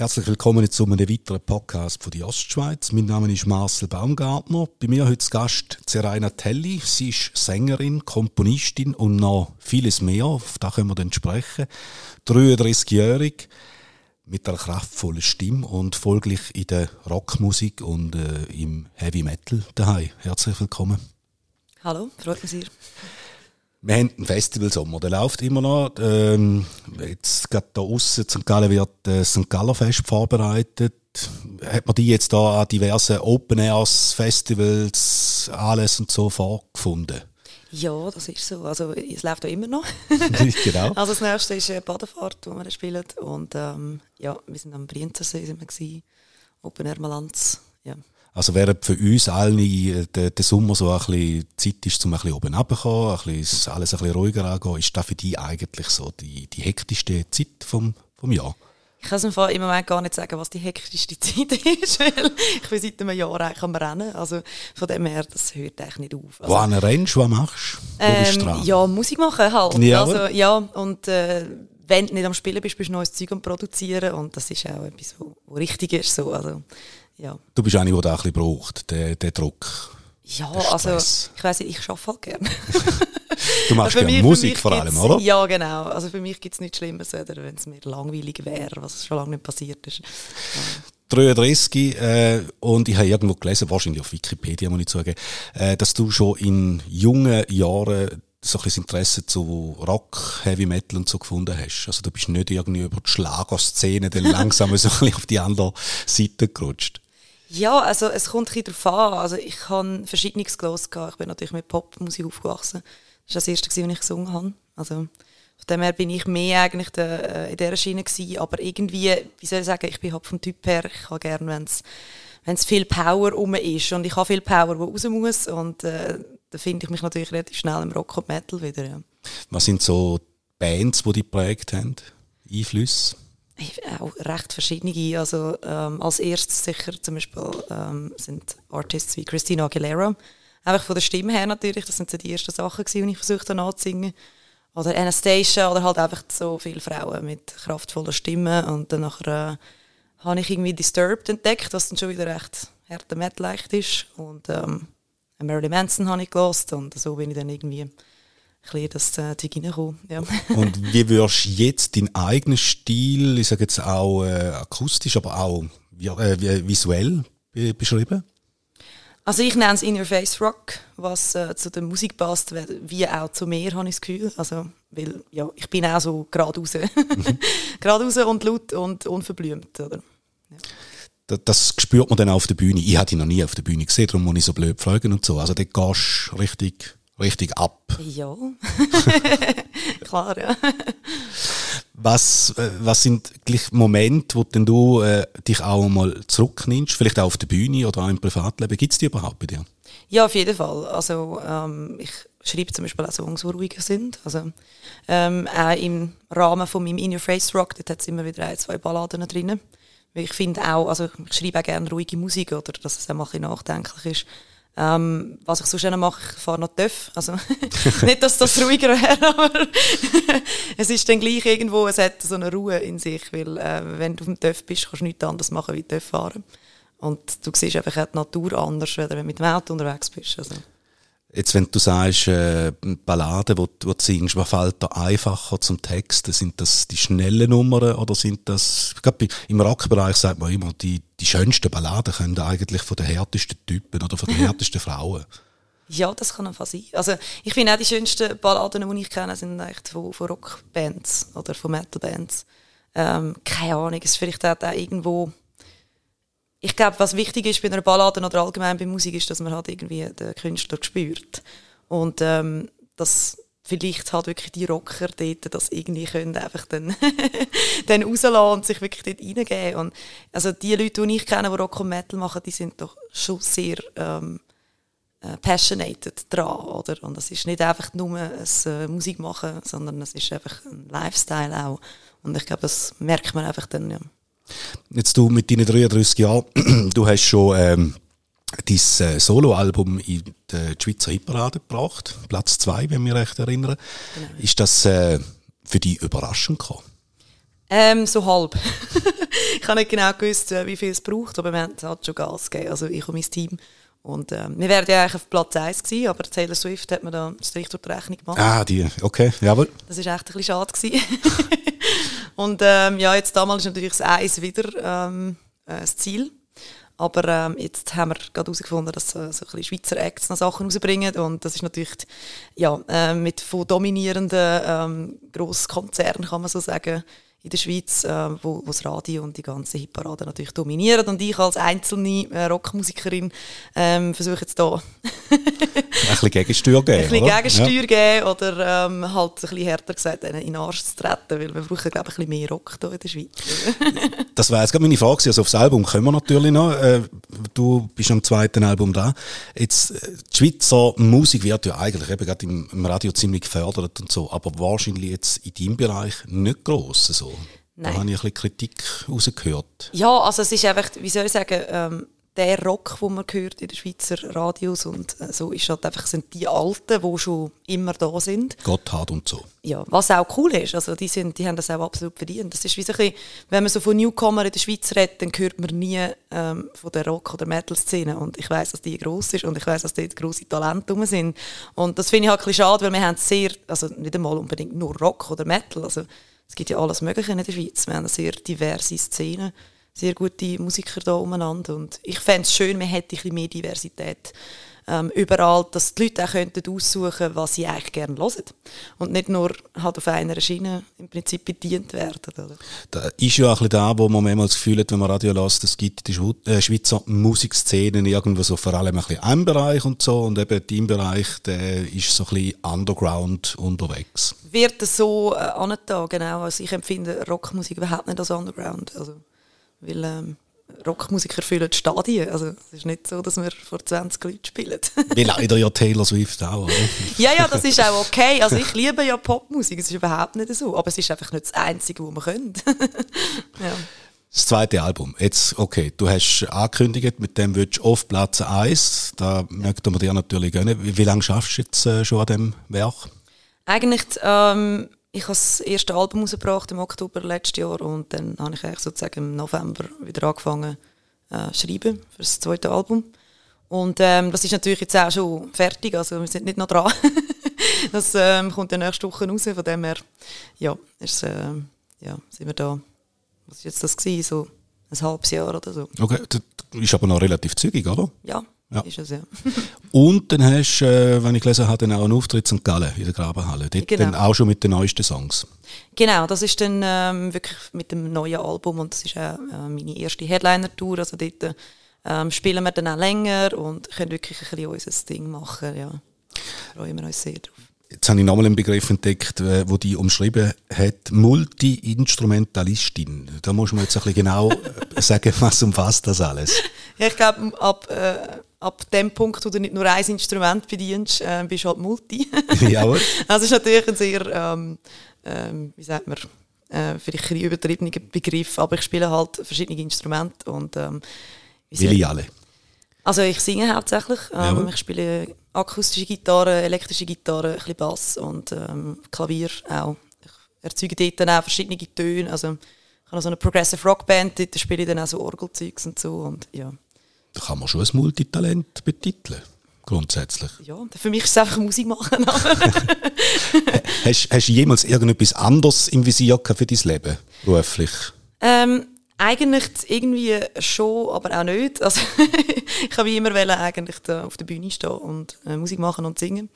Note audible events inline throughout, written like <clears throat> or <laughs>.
Herzlich willkommen zu einem weiteren Podcast von die Ostschweiz. Mein Name ist Marcel Baumgartner. Bei mir heute Gast Zeraina Telli. Sie ist Sängerin, Komponistin und noch vieles mehr. Auf das können wir dann sprechen. 33-jährig mit einer kraftvollen Stimme und folglich in der Rockmusik und äh, im Heavy Metal daheim. Herzlich willkommen. Hallo, freut mich sehr. Wir haben einen Festivalsommer, der läuft immer noch. Ähm, jetzt gerade da aussen, St. Gallen wird äh, St. Galler Fest vorbereitet. Hat man die jetzt da an diversen Open Airs, Festivals, alles und so vorgefunden? Ja, das ist so. Also es läuft auch immer noch. <laughs> genau. <laughs> Also das nächste ist äh, Badefahrt, wo wir spielen. Und ähm, ja, wir sind am Brienzensee sind wir gewesen. Open Air Malanz. Ja. Also während für uns alle äh, der, der Sommer so ein bisschen Zeit ist, um ein bisschen oben runterzukommen, ein bisschen, alles ein bisschen ruhiger angehen, ist das für dich eigentlich so die, die hektischste Zeit vom, vom Jahr? Ich kann es im Moment gar nicht sagen, was die hektischste Zeit <laughs> ist, weil ich bin seit einem Jahr eigentlich am Rennen. Also von dem her, das hört eigentlich nicht auf. Also, Wo rennst du, was machst du? Ähm, ja, Musik machen halt. Ja, also, ja und äh, wenn du nicht am Spielen bist, bist du neues Zeug am Produzieren und das ist auch etwas, was richtig ist. So. Also, ja. Du bist eine, die das ein bisschen braucht, den, den Druck. Ja, also ich weiß nicht, ich arbeite halt gerne. <laughs> du machst also gerne Musik vor allem, oder? Ja, genau. Also für mich gibt es nichts Schlimmes, wenn es mir langweilig wäre, was schon lange nicht passiert ist. Ja. 33 äh, und ich habe irgendwo gelesen, wahrscheinlich auf Wikipedia muss ich sagen, äh, dass du schon in jungen Jahren so ein Interesse zu Rock, Heavy Metal und so gefunden hast. Also du bist nicht irgendwie über die Schlagerszene dann <laughs> langsam so ein bisschen auf die andere Seite gerutscht. Ja, also es kommt ein bisschen darauf an. Also ich habe verschiedenes gelesen. Ich bin natürlich mit Popmusik aufgewachsen. Das war das erste, was ich gesungen habe. Also von dem her bin ich mehr eigentlich de, äh, in dieser Schiene gewesen. Aber irgendwie, wie soll ich sagen, ich bin halt vom Typ her, ich habe gerne, wenn es viel Power rum ist und ich habe viel Power, wo raus muss und äh, da finde ich mich natürlich relativ schnell im Rock und Metal wieder. Ja. Was sind so Bands, die dich geprägt haben? Einflüsse? Auch recht verschiedene. Also ähm, als erstes sicher zum Beispiel ähm, sind Artists wie Christina Aguilera. Einfach von der Stimme her natürlich, das sind so die ersten Sachen, die ich versucht habe anzusingen. Oder Anastasia oder halt einfach so viele Frauen mit kraftvoller Stimme. Und dann äh, habe ich irgendwie Disturbed entdeckt, was dann schon wieder recht härter Metal ist. Und ähm, Marilyn Manson habe ich gelost und so bin ich dann irgendwie bisschen das äh, reinkommen. Ja. <laughs> Und wie würdest du jetzt deinen eigenen Stil, ich sage jetzt auch äh, akustisch, aber auch äh, visuell beschreiben? Also ich nenne es In-Your-Face Rock, was äh, zu der Musik passt, wie auch zu mir, habe ich das Gefühl. Also, weil ja, ich bin auch so geradeaus. Mhm. <laughs> <laughs> geradeaus und laut und unverblümt. Oder? Ja. Das, spürt man dann auf der Bühne. Ich hatte ihn noch nie auf der Bühne gesehen, darum muss ich so blöd fragen und so. Also dort gehst du richtig richtig ab. Ja, <laughs> klar, ja. Was, äh, was sind gleich Momente, wo denn du äh, dich auch mal zurücknimmst, vielleicht auch auf der Bühne oder auch im Privatleben? Gibt es die überhaupt bei dir? Ja, auf jeden Fall. Also ähm, ich schreibe zum Beispiel auch Songs, die ruhiger sind. Also ähm, auch im Rahmen von meinem In Your Face Rock, dort hat es immer wieder ein, zwei Balladen drin. Ich finde auch, also ich schreibe auch gerne ruhige Musik oder dass es auch mal ein bisschen nachdenklich ist. Ähm, was ich sonst noch mache, ich fahre noch TÜV. Also, <laughs> nicht, dass das ruhiger wäre, <laughs> aber es ist dann gleich irgendwo, es hat so eine Ruhe in sich, weil äh, wenn du auf dem TÜV bist, kannst du nichts anderes machen, wie TÜV fahren. Und du siehst einfach die Natur anders, wenn du mit dem Auto unterwegs bist. Also. Jetzt, wenn du sagst, äh, Balladen, wo, wo du singst, was fällt da einfacher zum Texten? Sind das die schnellen Nummern oder sind das, ich glaube, im Rockbereich sagt man immer, die, die schönsten Balladen können eigentlich von den härtesten Typen oder von den <laughs> härtesten Frauen. Ja, das kann einfach sein. Also, ich finde auch die schönsten Balladen, die ich kenne, sind echt von, von Rockbands oder von Metalbands. Ähm, keine Ahnung, es ist vielleicht auch irgendwo ich glaube, was wichtig ist bei einer Ballade oder allgemein bei Musik, ist, dass man halt irgendwie den Künstler spürt. Und ähm, dass vielleicht halt wirklich die Rocker dort das irgendwie können einfach dann, <laughs> dann rauslassen und sich wirklich dort reingeben. Und also die Leute, die ich kenne, die Rock und Metal machen, die sind doch schon sehr ähm, äh, passionated dran, oder? Und das ist nicht einfach nur ein äh, Musik machen, sondern es ist einfach ein Lifestyle auch. Und ich glaube, das merkt man einfach dann, ja. Jetzt du mit deinen 33 Jahren, <clears throat> du hast schon ähm, dein äh, Soloalbum in die Schweizer Hitparade gebracht, Platz 2, wenn ich mich recht erinnere. Genau. Ist das äh, für dich überraschend gekommen? Ähm, so halb. <laughs> ich habe nicht genau gewusst, äh, wie viel es braucht, aber wir haben halt schon Gas gegeben, also ich und mein Team. Und ähm, wir wären ja eigentlich auf Platz 1 gewesen, aber Taylor Swift hat mir da einen Strich durch die Rechnung gemacht. Ah, die, okay, jawohl. Das war echt ein bisschen schade. <laughs> Und ähm, ja, jetzt damals ist natürlich das Eis wieder ähm, äh, das Ziel. Aber ähm, jetzt haben wir gerade herausgefunden, dass äh, so ein bisschen Schweizer Acts noch Sachen rausbringen und das ist natürlich ja, äh, mit von dominierenden ähm, Grosskonzernen, kann man so sagen, in der Schweiz, äh, wo, wo das Radio und die ganze Hitparade natürlich dominieren. Und ich als einzelne äh, Rockmusikerin ähm, versuche jetzt da <laughs> ein bisschen Gegensteuer geben. Ein bisschen Gegensteuer ja. geben oder ähm, halt ein bisschen härter gesagt, in den Arsch zu treten, weil wir brauchen, glaube ich, ein bisschen mehr Rock hier in der Schweiz. <laughs> das wäre jetzt gerade meine Frage. Also aufs Album kommen wir natürlich noch. Äh, du bist am zweiten Album da. Jetzt, äh, die Schweizer Musik wird ja eigentlich eben gerade im, im Radio ziemlich gefördert und so, aber wahrscheinlich jetzt in deinem Bereich nicht gross so. Nein. Da habe ich ein bisschen Kritik rausgehört. Ja, also es ist einfach, wie soll ich sagen, ähm, der Rock, den man hört in den Schweizer Radios und äh, so ist halt einfach sind die Alten, die schon immer da sind. Gotthard und so. Ja, was auch cool ist, also die, sind, die haben das auch absolut verdient. Das ist wie so ein bisschen, wenn man so von Newcomer in der Schweiz redet, dann hört man nie ähm, von der Rock- oder Metal-Szene und ich weiß, dass die gross ist und ich weiß, dass dort grosse Talente rum sind. Und das finde ich halt ein bisschen schade, weil wir haben sehr, also nicht einmal unbedingt nur Rock oder Metal, also es gibt ja alles Mögliche in der Schweiz. Wir haben eine sehr diverse Szene, sehr gute Musiker da umeinander. Und ich fände es schön, man hätte ein bisschen mehr Diversität ähm, überall, dass die Leute auch könnten aussuchen was sie eigentlich gerne hören. Und nicht nur halt auf einer Schiene im Prinzip bedient werden. Oder? Da ist ja auch ein bisschen da, wo man manchmal das Gefühl hat, wenn man Radio lässt, es gibt die äh, Schweizer Musikszenen irgendwo so vor allem ein bisschen einem Bereich und so und eben dein Bereich, der ist so ein bisschen underground unterwegs. Wird das so äh, angetan, genau. Also ich empfinde Rockmusik überhaupt nicht als underground. Also, weil, ähm, Rockmusiker füllen Stadien. Also es ist nicht so, dass wir vor 20 Leuten spielen. <laughs> Wie leider ja Taylor Swift auch, oder? <laughs> ja, ja, das ist auch okay. Also ich liebe ja Popmusik, es ist überhaupt nicht so. Aber es ist einfach nicht das Einzige, was wir können. <laughs> ja. Das zweite Album. Jetzt, okay, du hast angekündigt, mit dem willst du auf Platz 1. Da möchten wir dir natürlich gönnen. Wie, wie lange schaffst du jetzt äh, schon an dem Werk? Eigentlich ähm, ich habe das erste Album rausgebracht im Oktober letztes Jahr und dann habe ich eigentlich sozusagen im November wieder angefangen äh, schreiben für das zweite Album. Und ähm, das ist natürlich jetzt auch schon fertig, also wir sind nicht noch dran. <laughs> das ähm, kommt dann nächste Woche raus, von dem her, ja, ist, äh, ja, sind wir da, was war jetzt das gewesen, so ein halbes Jahr oder so. Okay, das ist aber noch relativ zügig, oder? Ja, ja. Ist es, ja. <laughs> Und dann hast du, äh, wenn ich gelesen habe, dann auch einen Auftritt in St. Gallen in der Grabenhalle. Dort genau. dann auch schon mit den neuesten Songs. Genau, das ist dann ähm, wirklich mit dem neuen Album und das ist auch äh, meine erste Headliner-Tour. Also dort ähm, spielen wir dann auch länger und können wirklich ein bisschen unser Ding machen. Ja. Freuen wir uns sehr drauf. Jetzt habe ich nochmal einen Begriff entdeckt, äh, wo die umschrieben hat, Multi-Instrumentalistin. Da muss man jetzt ein bisschen genau äh, sagen, was umfasst das alles. <laughs> Ja, ich glaube, ab, äh, ab dem Punkt, wo du nicht nur ein Instrument bedienst, äh, bist du halt Multi. <laughs> Jawohl. Das <laughs> ist natürlich ein sehr, ähm, ähm, wie sagt man, äh, vielleicht ein übertriebener Begriff, aber ich spiele halt verschiedene Instrumente und ähm, Will ich alle? Also ich singe hauptsächlich. Ähm, ich spiele akustische Gitarre, elektrische Gitarre, ein bisschen Bass und ähm, Klavier auch. Ich erzeuge dort dann auch verschiedene Töne. Also ich habe so eine Progressive Rock Band, dort spiele ich dann auch so Orgelzeugs und so und ja. Da kann man schon als Multitalent betiteln, grundsätzlich. Ja, für mich ist es einfach Musik machen. <laughs> hast, hast du jemals irgendetwas anderes im Visier für dein Leben, beruflich? Ähm, eigentlich irgendwie schon, aber auch nicht. Also <laughs> ich habe immer wollen, eigentlich auf der Bühne stehen und äh, Musik machen und singen.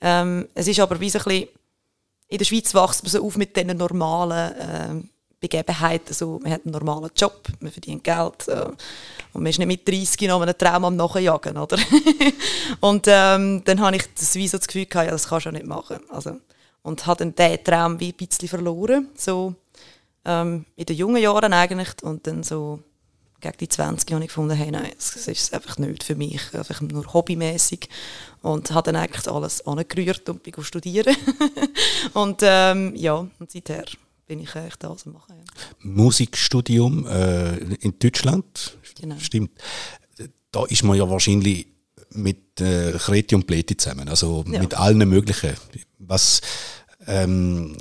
Ähm, es ist aber wie so ein bisschen, in der Schweiz wächst man so auf mit diesen normalen äh, Begebenheiten. Also, man hat einen normalen Job, man verdient Geld äh, und man ist nicht mit 30 noch einen Traum am Nachjagen, oder? <laughs> und ähm, dann habe ich das, wie so das Gefühl gehabt, ja, das kannst du nicht machen. Also, und habe dann diesen Traum wie ein bisschen verloren, so ähm, in den jungen Jahren eigentlich und dann so gegen die 20 habe ich gefunden, hey, nein, das ist einfach nicht für mich, einfach nur hobbymäßig und habe dann eigentlich alles angerührt und bin studieren <laughs> und ähm, ja, und seither bin ich eigentlich da am machen. Ja. Musikstudium äh, in Deutschland, genau. stimmt. Da ist man ja wahrscheinlich mit äh, Kreti und Pleti zusammen, also ja. mit allen möglichen. Was ähm,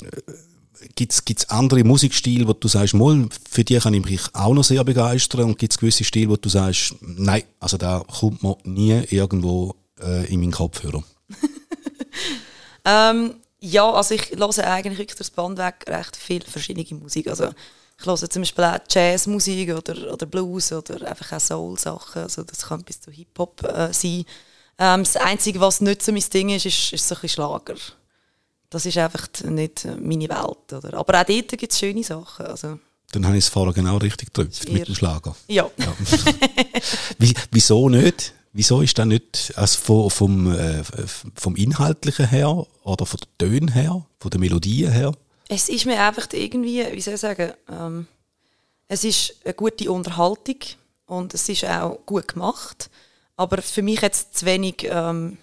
gibt es andere Musikstile, wo du sagst, mal, für die kann ich mich auch noch sehr begeistern und gibt es gewisse Stile, wo du sagst, nein, also da kommt man nie irgendwo äh, in meinen Kopfhörer? <laughs> ähm, ja, also ich höre eigentlich wirklich das Band weg recht viel verschiedene Musik. Also ich höre zum Beispiel auch Jazzmusik oder, oder Blues oder einfach auch Soul-Sachen. Also das kann bis zu Hip-Hop äh, sein. Ähm, das Einzige, was nicht so mein Ding ist, ist, ist so ein bisschen Schlager. Das ist einfach nicht meine Welt. Oder? Aber auch dort gibt es schöne Sachen. Also, Dann habe ich es vorher genau richtig gedrückt mit dem Schlager. Ja. ja. <laughs> wieso nicht? Wieso ist das nicht also vom, vom, äh, vom Inhaltlichen her oder von den Tönen her, von den Melodien her? Es ist mir einfach irgendwie, wie soll ich sagen, ähm, es ist eine gute Unterhaltung und es ist auch gut gemacht. Aber für mich jetzt zu wenig, ähm,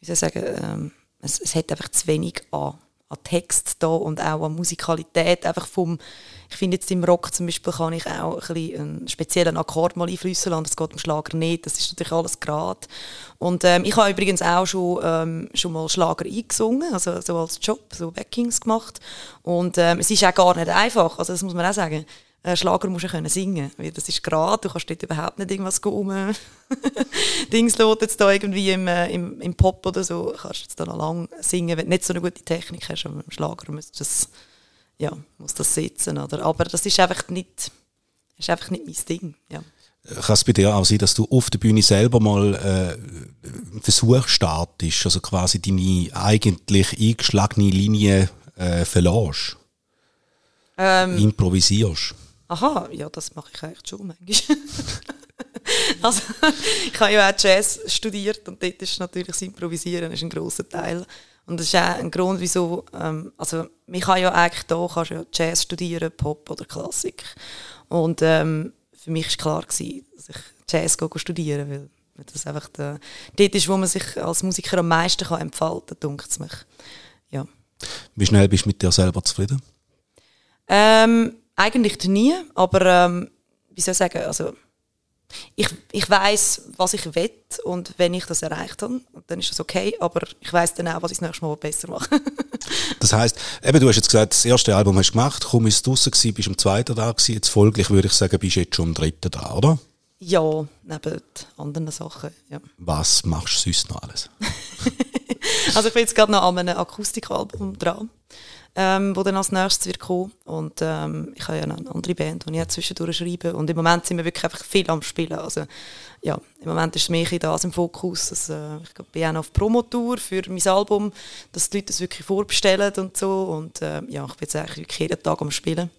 wie soll ich sagen, ähm, es, es hat einfach zu wenig an, an Text da und auch an Musikalität. Einfach vom, ich finde jetzt im Rock zum Beispiel kann ich auch ein einen speziellen Akkord mal einflüssen lassen. Das geht im Schlager nicht. Das ist natürlich alles gerade. Und ähm, ich habe übrigens auch schon, ähm, schon mal Schlager eingesungen, also so als Job, so Backings gemacht. Und ähm, es ist auch gar nicht einfach. Also das muss man auch sagen. Äh, Schlager musst du können singen, weil das ist gerade, du kannst dort überhaupt nicht irgendwas um <laughs> Dings jetzt da irgendwie im, äh, im, im Pop oder so, kannst jetzt da noch lang singen, wenn du nicht so eine gute Technik hast, aber im Schlager musst das, ja, muss das sitzen, oder? aber das ist einfach nicht, ist einfach nicht mein Ding, ja. Kann es bei dir auch sein, dass du auf der Bühne selber mal äh, einen Versuch startest, also quasi deine eigentlich eingeschlagene Linie äh, verlässt? Ähm, Improvisierst? Aha, ja, das mache ich eigentlich schon manchmal. <laughs> <laughs> also, ich habe ja auch Jazz studiert und dort ist natürlich das Improvisieren ist ein grosser Teil. Und das ist auch ein Grund, wieso, ähm, also man kann ja eigentlich da kannst ja Jazz studieren, Pop oder Klassik. Und ähm, für mich war klar, gewesen, dass ich Jazz studieren will. Weil das einfach der, dort ist, wo man sich als Musiker am meisten kann entfalten kann, denkt es mich. Ja. Wie schnell bist du mit dir selber zufrieden? Ähm, eigentlich nie, aber ähm, wie soll ich sagen, also ich, ich weiß, was ich will und wenn ich das erreicht habe, dann ist das okay, aber ich weiß dann auch, was ich das nächste Mal besser mache. <laughs> das heißt, eben du hast jetzt gesagt, das erste Album hast du gemacht, kaum ist gewesen, bist am zweiten da jetzt folglich würde ich sagen, bist du jetzt schon am dritten da, oder? Ja, neben anderen Sachen, ja. Was machst du sonst noch alles? <laughs> also ich bin jetzt gerade noch an einem Akustikalbum dran ähm, wo dann als nächstes wird kommen. Und ähm, ich habe ja eine andere Band, die ich auch zwischendurch schreibe. Und im Moment sind wir wirklich einfach viel am Spielen. Also ja, im Moment ist mehr das im Fokus. Äh, ich bin auch noch auf Promotour für mein Album, dass die Leute es wirklich vorbestellen und so. Und äh, ja, ich bin jetzt eigentlich wirklich jeden Tag am Spielen.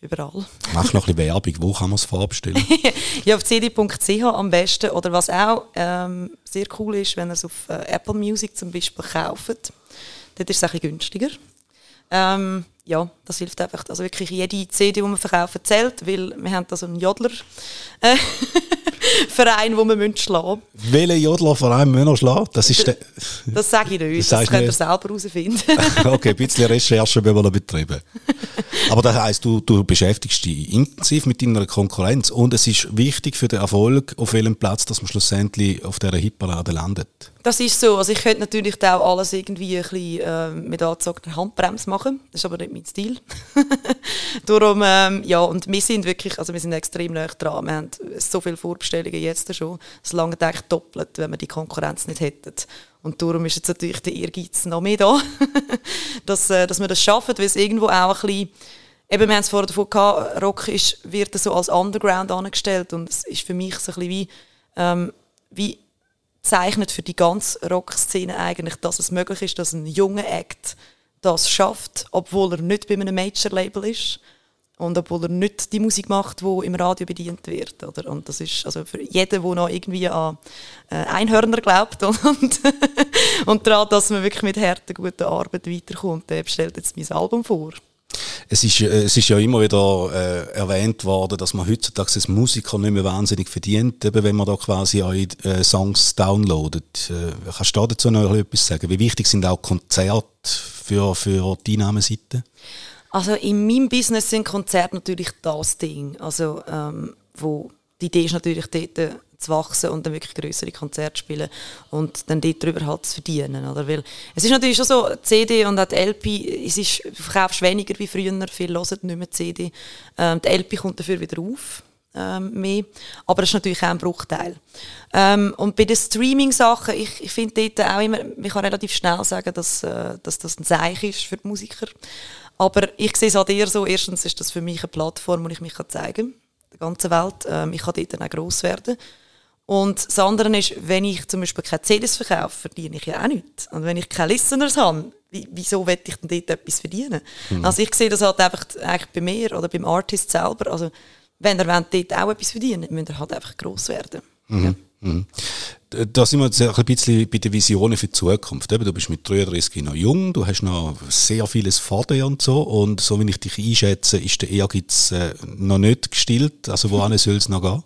Überall. Mach noch ein bisschen Werbung. Wo kann man es vorbestellen? <laughs> ja, auf cd.ch am besten. Oder was auch ähm, sehr cool ist, wenn ihr es auf äh, Apple Music zum Beispiel kauft. Dort ist es ein bisschen günstiger. Ähm, ja, das hilft einfach. Also wirklich jede CD, die wir verkaufen, zählt, weil wir haben da so einen Jodler. Äh, <laughs> wo wir müssen schlagen müssen. Welchen Jodlerverein müssen wir schlagen? Das, ist das, das sage ich nicht, das, das könnt ihr selber herausfinden. <laughs> okay, ein bisschen Recherche müssen wir betreiben. Aber das heisst, du, du beschäftigst dich intensiv mit deiner Konkurrenz und es ist wichtig für den Erfolg, auf welchem Platz dass man schlussendlich auf dieser Hitparade landet. Das ist so. Also ich könnte natürlich auch alles irgendwie ein bisschen äh, mit angezogener Handbremse machen. Das ist aber nicht mein Stil. <laughs> Darum, ähm, ja, und wir sind wirklich, also wir sind extrem nah dran. Wir haben so viele Vorbestellungen jetzt schon. Es lange eigentlich doppelt, wenn wir die Konkurrenz nicht hätten. Und darum ist jetzt natürlich der Ehrgeiz noch mehr da, <laughs> dass, äh, dass wir das schaffen, weil es irgendwo auch ein bisschen Eben, wir haben es vorher davon gehabt, Rock ist, wird so als Underground angestellt und es ist für mich so ein bisschen wie, ähm, wie zeichnet für die ganze Rockszene eigentlich, dass es möglich ist, dass ein junger Act das schafft, obwohl er nicht bei einem Major-Label ist und obwohl er nicht die Musik macht, die im Radio bedient wird. Oder? Und das ist also für jeden, der noch irgendwie an äh, Einhörner glaubt und, und <laughs> daran, dass man wirklich mit harter, guter Arbeit weiterkommt, der stellt jetzt mein Album vor. Es ist, es ist ja immer wieder äh, erwähnt worden, dass man heutzutage als Musiker nicht mehr wahnsinnig verdient, eben wenn man da quasi eure äh, Songs downloadet. Äh, kannst du dazu noch etwas sagen? Wie wichtig sind auch Konzerte für, für die Einnahmeseite? Also in meinem Business sind Konzerte natürlich das Ding, also ähm, wo die Idee ist natürlich dort, zu wachsen und dann wirklich größere Konzerte spielen und dann dort drüber halt zu verdienen, oder? Weil es ist natürlich schon so, CD und auch die LP, es ist, du verkaufst weniger wie früher, viele hören nicht mehr CD. Ähm, die LP kommt dafür wieder auf, ähm, mehr. Aber das ist natürlich auch ein Bruchteil. Ähm, und bei den Streaming-Sachen, ich, ich finde dort auch immer, man kann relativ schnell sagen, dass, äh, dass das ein Zeichen ist für die Musiker. Aber ich sehe es an dir so, erstens ist das für mich eine Plattform, wo ich mich zeigen kann, der ganzen Welt. Ähm, ich kann dort dann auch gross werden. Und das andere ist, wenn ich zum Beispiel keine CDs verkaufe, verdiene ich ja auch nichts. Und wenn ich keine Listeners habe, wieso will ich denn dort etwas verdienen? Mhm. Also ich sehe das halt einfach eigentlich bei mir oder beim Artist selber. Also wenn er dort auch etwas verdienen müsst ihr halt einfach gross werden. Mhm. Ja. Mhm. Da sind wir jetzt ein bisschen bei den Visionen für die Zukunft. Du bist mit 33 noch jung, du hast noch sehr vieles vor dir und so. Und so wie ich dich einschätze, ist der Ehrgeiz äh, noch nicht gestillt. Also wohin <laughs> soll es noch gehen?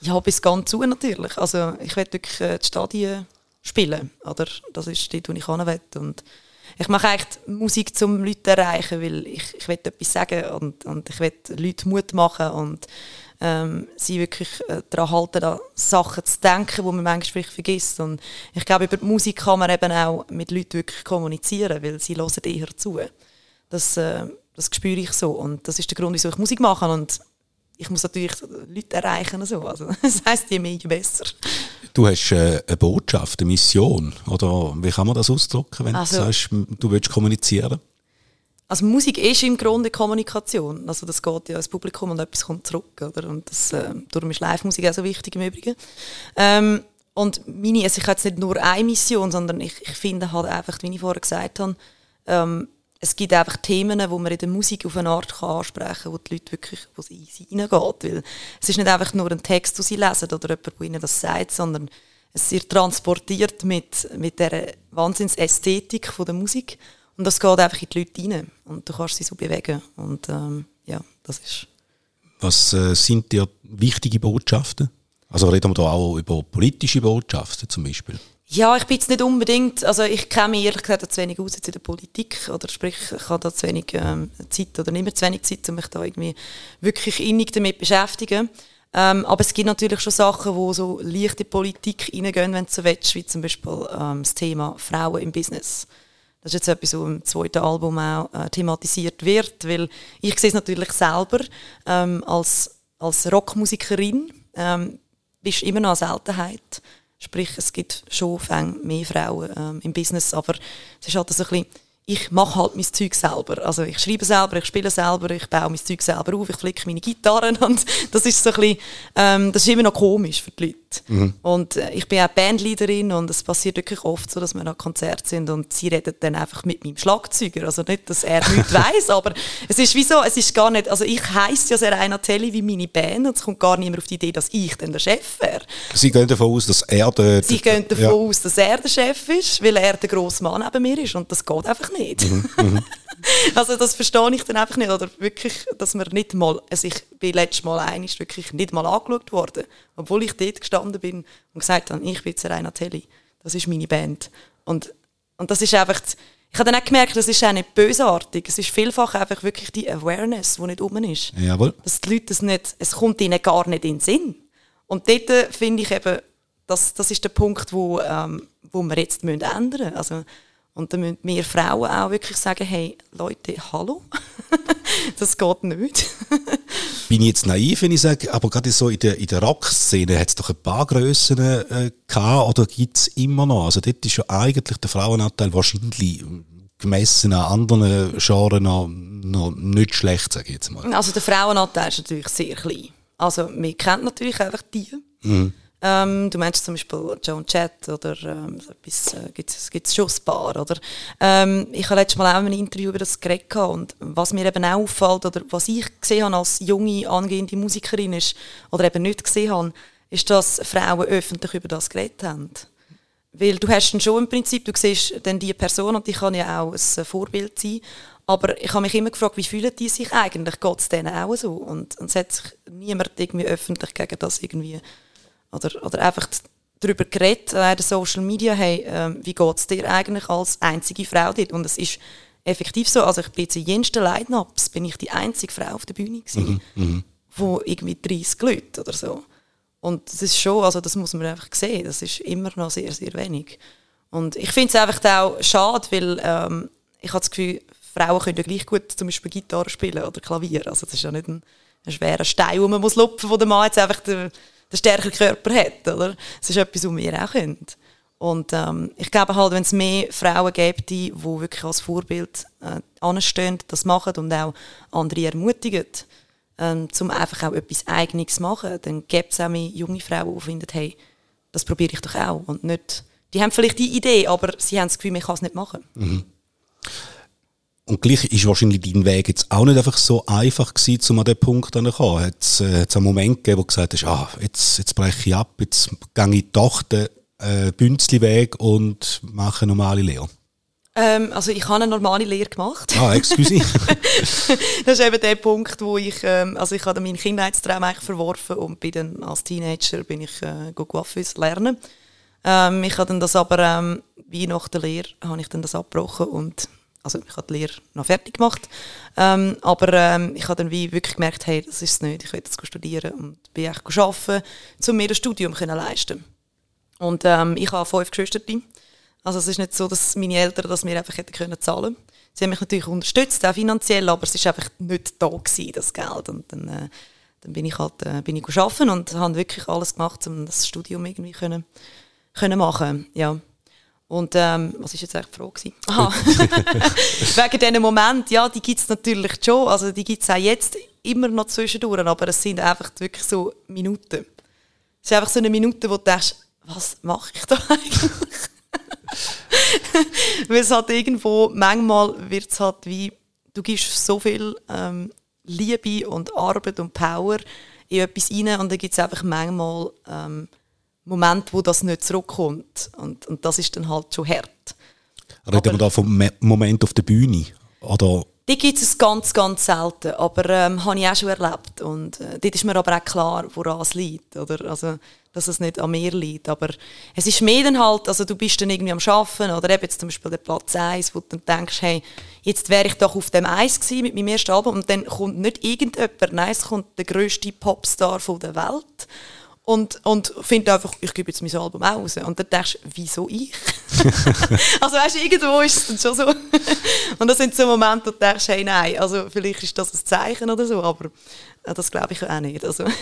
Ja, bis ganz zu natürlich. Also ich will wirklich äh, die Stadien spielen. Oder? Das ist dort, wo ich hin. Und ich mache eigentlich Musik, um Leute zu erreichen, weil ich, ich will etwas sagen und, und ich will Leute Mut machen und ähm, sie wirklich äh, daran halten, an Sachen zu denken, die man manchmal vergisst. Und ich glaube, über die Musik kann man eben auch mit Leuten wirklich kommunizieren, weil sie hören eher zu. Das, äh, das spüre ich so und das ist der Grund, wieso ich Musik mache und ich muss natürlich Leute erreichen. So. Also, <laughs> das heisst, je mehr, je besser. Du hast äh, eine Botschaft, eine Mission, oder wie kann man das ausdrücken, wenn also, du sagst, du willst kommunizieren? Also Musik ist im Grunde Kommunikation. Also das geht ja ins Publikum und etwas kommt zurück. Oder? Und das, äh, darum ist Live-Musik auch so wichtig im Übrigen. Ähm, und meine, also ich habe jetzt nicht nur eine Mission, sondern ich, ich finde halt einfach, wie ich vorher gesagt habe, ähm, es gibt einfach Themen, die man in der Musik auf eine Art kann ansprechen kann, wo die Leute wirklich, wo sie reingeht. Weil es ist nicht einfach nur ein Text, den sie lesen oder jemand, der ihnen das sagt, sondern es wird transportiert mit, mit der Wahnsinnsästhetik der Musik und das geht einfach in die Leute rein und du kannst sie so bewegen und ähm, ja, das ist... Was äh, sind dir wichtige Botschaften? Also reden wir da auch über politische Botschaften zum Beispiel? Ja, ich bin jetzt nicht unbedingt, also ich kenne mich ehrlich gesagt zu wenig aus in der Politik oder sprich, ich habe da zu wenig ähm, Zeit oder nicht mehr zu wenig Zeit, um mich da irgendwie wirklich innig damit beschäftigen. Ähm, aber es gibt natürlich schon Sachen, wo so leichte Politik reingehen, wenn du so willst, wie zum Beispiel ähm, das Thema Frauen im Business. Das ist jetzt etwas, was im zweiten Album auch äh, thematisiert wird, weil ich sehe es natürlich selber ähm, als, als Rockmusikerin, ähm, bist immer noch eine Seltenheit. Sprich, es gibt schon mehr Frauen ähm, im Business, aber es ist halt so ein bisschen ich mache halt mein Zeug selber. Also ich schreibe selber, ich spiele selber, ich baue mein Zeug selber auf, ich flicke meine Gitarren <laughs> und das ist so ein bisschen, ähm, das ist immer noch komisch für die Leute. Mhm. Und äh, ich bin auch Bandleaderin und es passiert wirklich oft so, dass wir an Konzert sind und sie redet dann einfach mit meinem Schlagzeuger. Also nicht, dass er <laughs> nichts weiß, aber es ist wie so, es ist gar nicht, also ich heiße ja Serena Telly wie meine Band und es kommt gar nicht mehr auf die Idee, dass ich dann der Chef wäre. Sie gehen davon aus, dass er der... Sie gehen davon ja. aus, dass er der Chef ist, weil er der grosse Mann neben mir ist und das geht einfach nicht. Mhm, mhm. <laughs> <laughs> also das verstehe ich dann einfach nicht. Oder wirklich, dass man nicht mal, also ich bin letztes Mal einig wirklich nicht mal angeschaut worden, obwohl ich dort gestanden bin und gesagt habe, ich bin Serena Telly, das ist meine Band. Und, und das ist einfach, ich habe dann auch gemerkt, das ist auch nicht bösartig, es ist vielfach einfach wirklich die Awareness, die nicht um ist. Jawohl. Dass die Leute das nicht, es kommt ihnen gar nicht in den Sinn. Und dort finde ich eben, das, das ist der Punkt, wo, ähm, wo wir jetzt ändern müssen. Also, und dann müssen wir Frauen auch wirklich sagen, hey, Leute, hallo, <laughs> das geht nicht. <laughs> Bin ich jetzt naiv, wenn ich sage, aber gerade so in der, in der Rock-Szene hat es doch ein paar Grössen äh, gehabt, oder gibt es immer noch? Also dort ist ja eigentlich der Frauenanteil wahrscheinlich gemessen an anderen Genres noch, noch nicht schlecht, sage ich jetzt mal. Also der Frauenanteil ist natürlich sehr klein. Also wir kennen natürlich einfach die. Mhm. Ähm, du meinst zum Beispiel Joan Chat oder ähm, etwas, äh, gibt es schon ein paar, oder? Ähm, ich habe letztes Mal auch ein Interview über das geredet und was mir eben auch auffällt oder was ich gesehen habe als junge, angehende Musikerin ist, oder eben nicht gesehen habe, ist, dass Frauen öffentlich über das geredet haben. Weil du hast dann schon im Prinzip, du siehst dann die Person und die kann ja auch ein Vorbild sein, aber ich habe mich immer gefragt, wie fühlen die sich eigentlich? Geht es denen auch so? Und, und es hat sich niemand irgendwie öffentlich gegen das irgendwie oder, oder einfach darüber geredet äh, den Social Media, hey, äh, wie geht es dir eigentlich als einzige Frau dort? Und es ist effektiv so, also ich bin zu jensten Line-Ups, bin ich die einzige Frau auf der Bühne gewesen, mhm, mhm. wo irgendwie 30 Leute oder so. Und das ist schon, also das muss man einfach sehen, das ist immer noch sehr, sehr wenig. Und ich finde es einfach auch schade, weil ähm, ich habe das Gefühl, Frauen können ja gleich gut zum Beispiel Gitarre spielen oder Klavier. Also das ist ja nicht ein, ein schwerer Stein, den man muss lupfen, wo der Mann jetzt einfach den, den stärkeren Körper hat. Oder? Das ist etwas, was wir auch können. Und ähm, ich glaube halt, wenn es mehr Frauen gibt, die, wirklich als Vorbild äh, anstehen, das machen und auch andere ermutigen, ähm, um einfach auch etwas Eigenes zu machen, dann gibt es auch mehr junge Frauen, die finden, hey, das probiere ich doch auch. Und nicht, die haben vielleicht die Idee, aber sie haben das Gefühl, man kann es nicht machen. Mhm. Und gleich ist wahrscheinlich dein Weg jetzt auch nicht einfach so einfach gewesen, um an den Punkt zu kommen. Hat es äh, einen Moment gegeben, wo du gesagt hast, ah, jetzt, jetzt breche ich ab, jetzt gehe ich doch den äh, Bünzli-Weg und mache eine normale Lehre? Ähm, also ich habe eine normale Lehre gemacht. Ah, excuse. <laughs> das ist eben der Punkt, wo ich, ähm, also ich habe meinen Kindheitstraum eigentlich verworfen und bin dann als Teenager bin ich äh, Coiffeuse lernen. Ähm, ich habe dann das aber, ähm, wie nach der Lehre, habe ich dann das abgebrochen und also ich habe die Lehre noch fertig gemacht, ähm, aber ähm, ich habe dann wie wirklich gemerkt, hey, das ist es nicht, ich will jetzt studieren und bin echt arbeiten, um mir das Studium zu leisten und ähm, ich habe fünf Geschwister. Also es ist nicht so, dass meine Eltern das mir einfach hätten können zahlen. Sie haben mich natürlich unterstützt, auch finanziell, aber es ist einfach nicht da gewesen, das Geld. Und dann, äh, dann bin ich halt äh, bin ich arbeiten und habe wirklich alles gemacht, um das Studium irgendwie können, können machen. Ja. Und ähm, was ist jetzt eigentlich die Frage? Aha. <laughs> Wegen diesen Moment, ja, die gibt es natürlich schon. Also die gibt es auch jetzt immer noch zwischendurch, aber es sind einfach wirklich so Minuten. Es ist einfach so eine Minute, wo du denkst, was mache ich da eigentlich? <laughs> Weil es halt irgendwo, manchmal wird es halt wie, du gibst so viel ähm, Liebe und Arbeit und Power in etwas rein und dann gibt es einfach manchmal ähm, Momente, wo das nicht zurückkommt. Und, und das ist dann halt schon hart. Reden wir da vom Moment auf der Bühne? Oder die gibt es ganz, ganz selten, aber ähm, habe ich auch schon erlebt. Und äh, dort ist mir aber auch klar, woran es liegt. Oder? Also, dass es nicht an mir liegt. Aber es ist mehr dann halt, also du bist dann irgendwie am Arbeiten oder eben jetzt zum Beispiel der Platz 1, wo du dann denkst, hey, jetzt wäre ich doch auf dem Eis gewesen mit meinem ersten Album und dann kommt nicht irgendjemand, nein, es kommt der grösste Popstar von der Welt und, und finde einfach, ich gebe jetzt mein Album aus. Und dann denkst du, wieso ich? <laughs> also weißt du, irgendwo ist es dann schon so. und das sind so Momente, wo du denkst, hey, nein, also vielleicht ist das ein Zeichen oder so, aber äh, das glaube ich auch nicht. Also. <laughs>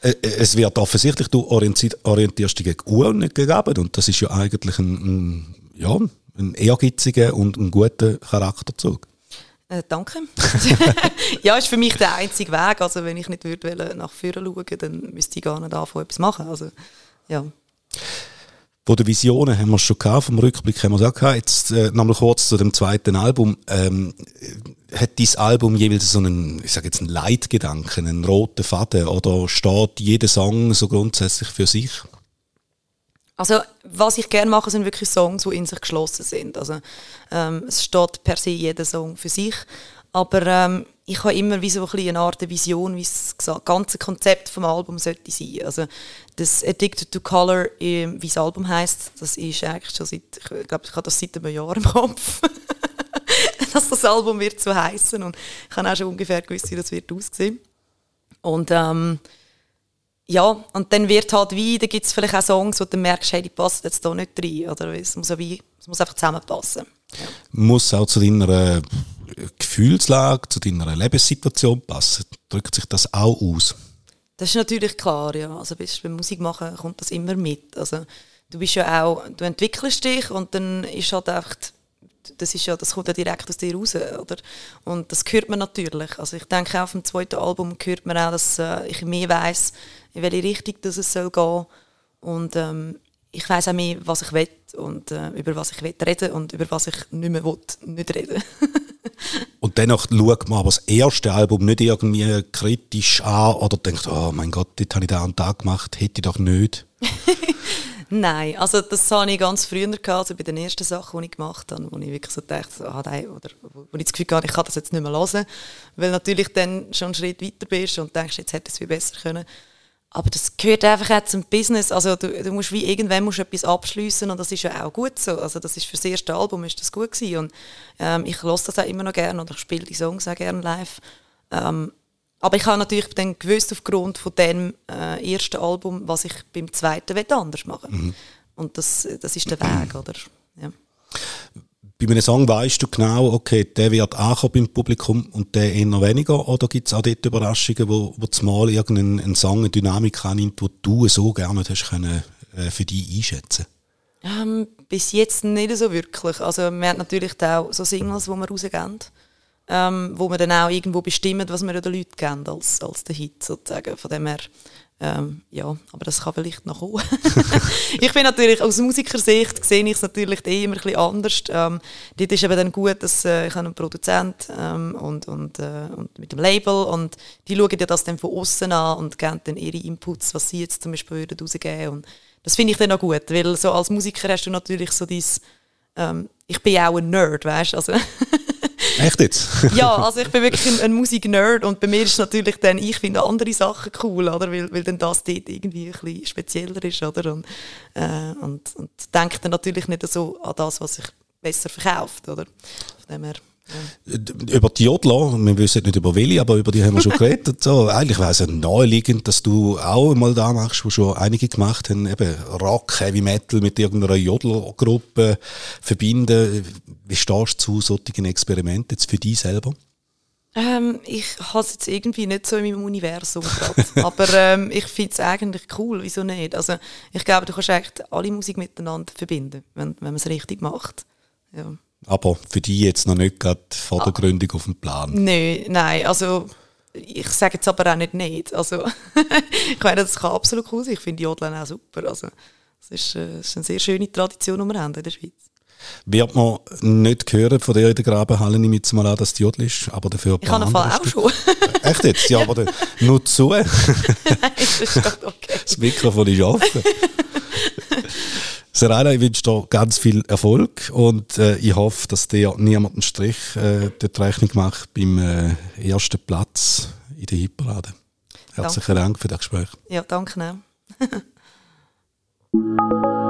Äh, äh, es wird offensichtlich, du orientierst dich gegen U und nicht gegen Abend. Und das ist ja eigentlich ein, ein, ja, ein ehrgeiziger und ein guter Charakterzug. Äh, danke. <laughs> ja, ist für mich der einzige Weg. Also wenn ich nicht würde nach vorne schauen, dann müsste ich gar nicht anfangen, etwas machen. Also, ja. Von den Visionen haben wir schon gehabt, vom Rückblick haben wir es auch gehabt. Jetzt äh, nochmal kurz zu dem zweiten Album. Ähm, hat dieses Album jeweils so einen, ich sage jetzt einen Leitgedanken, einen roten Faden oder steht jeder Song so grundsätzlich für sich? Also was ich gerne mache, sind wirklich Songs, die in sich geschlossen sind. Also ähm, es steht per se jeder Song für sich, aber ähm, ich habe immer wie so ein eine Art Vision, wie das ganze Konzept vom Album sollte sein. Also das Addicted to Color, ähm, wie das Album heißt, das ist eigentlich schon seit, ich glaube, ich habe das seit einem Jahr im Kopf, <laughs> dass das Album wird so heißen und ich habe auch schon ungefähr gewusst, wie das wird aussehen. Und ähm, ja, und dann wird halt wie, da gibt es vielleicht auch Songs, wo du merkst, hey, die passen jetzt da nicht rein. Oder es muss, wie, es muss einfach zusammenpassen. Ja. Muss auch zu deiner äh, Gefühlslage, zu deiner Lebenssituation passen. Drückt sich das auch aus? Das ist natürlich klar, ja. Also bist, beim Musik machen kommt das immer mit. Also du bist ja auch, du entwickelst dich und dann ist halt einfach das, ist ja, das kommt ja direkt aus dir raus, oder? Und das hört man natürlich. Also ich denke, auf dem zweiten Album hört man auch, dass äh, ich mehr weiß, in welche Richtung das es soll gehen und ähm, ich weiß auch mehr, was ich will und äh, über was ich will reden und über was ich nicht mehr will, nicht reden. <laughs> und dennoch schaut man aber das erste Album nicht irgendwie kritisch an oder denkt, oh mein Gott, das habe ich da einen Tag gemacht, hätte ich doch nicht. <laughs> Nein, also das habe ich ganz früher also bei den ersten Sachen, die ich gemacht habe, wo ich wirklich so dachte, ah, nein, oder wo ich das Gefühl hatte, ich kann das jetzt nicht mehr hören, weil natürlich dann schon einen Schritt weiter bist und denkst, jetzt hätte es viel besser können. Aber das gehört einfach auch zum Business. Also du, du musst wie irgendwann musst etwas abschließen und das ist ja auch gut so. Also das ist für das erste Album ist das gut gewesen und ähm, ich höre das auch immer noch gerne oder ich spiele die Songs auch gerne live. Ähm, aber ich habe natürlich dann gewusst, aufgrund von dem äh, ersten Album, was ich beim zweiten anders machen mhm. Und das, das ist der Weg, oder? Ja. Bei einem Song weißt du genau, okay, der wird ankommen beim Publikum und der eher weniger? Oder gibt es auch dort Überraschungen, wo, wo zumal irgendein Song eine Dynamik annimmt, die du so gerne hast können, äh, für dich einschätzen ähm, Bis jetzt nicht so wirklich. Also wir haben natürlich auch so Singles, die wir rausgeben ähm, wo man dann auch irgendwo bestimmt, was wir den Leuten geben als, als den Hit sozusagen. Von dem her, ähm, ja, aber das kann vielleicht noch kommen. <laughs> ich bin natürlich, aus Musikersicht sehe ich es natürlich eh immer ein bisschen anders. Ähm, dort ist eben dann gut, dass äh, ich einen Produzent ähm, und, und, äh, und mit dem Label und die schauen ja das dann von außen an und geben dann ihre Inputs, was sie jetzt zum Beispiel würden rausgeben und das finde ich dann auch gut, weil so als Musiker hast du natürlich so dieses, ähm, ich bin auch ein Nerd, weißt du, also Echt jetzt? <laughs> ja, also ich bin wirklich ein, ein Musik-Nerd und bei mir ist natürlich dann, ich finde andere Sachen cool, oder? Weil, weil dann das dort irgendwie ein bisschen spezieller ist, oder? Und, äh, und, und denke dann natürlich nicht so an das, was sich besser verkauft, oder? Von dem her. Über die Jodler, wir wissen nicht über welche, aber über die haben wir schon <laughs> geredet. So. Eigentlich wäre es naheliegend, dass du auch mal da machst, wo schon einige gemacht haben, eben Rock, Heavy Metal mit irgendeiner Jodlergruppe verbinden. Wie stehst du zu solchen Experimenten jetzt für dich selber? Ähm, ich habe es jetzt irgendwie nicht so in meinem Universum gerade. <laughs> aber ähm, ich finde es eigentlich cool, wieso nicht? Also ich glaube, du kannst echt alle Musik miteinander verbinden, wenn, wenn man es richtig macht. Ja. Aber für die jetzt noch nicht gerade vor der ah. Auf dem Plan? Nein, nein, also ich sage jetzt aber auch nicht nicht. Also <laughs> ich meine, das kann absolut cool sein. Ich finde Jodeln auch super. Also es ist, äh, ist, eine sehr schöne Tradition, die wir haben in der Schweiz. Wird man nicht hören von dir in der Grabenhalle, nehme ich mal an, dass es Jodel ist, aber dafür Ich habe Fall auch schon. Echt jetzt? Ja, aber <laughs> nur zu. Nein, das ist okay. Das Mikrofon ist offen. <laughs> Serena, ich wünsche dir ganz viel Erfolg und äh, ich hoffe, dass dir niemand einen Strich äh, die Rechnung macht beim äh, ersten Platz in der Hitparade. Herzlichen. Dank für das Gespräch. Ja, danke. <laughs>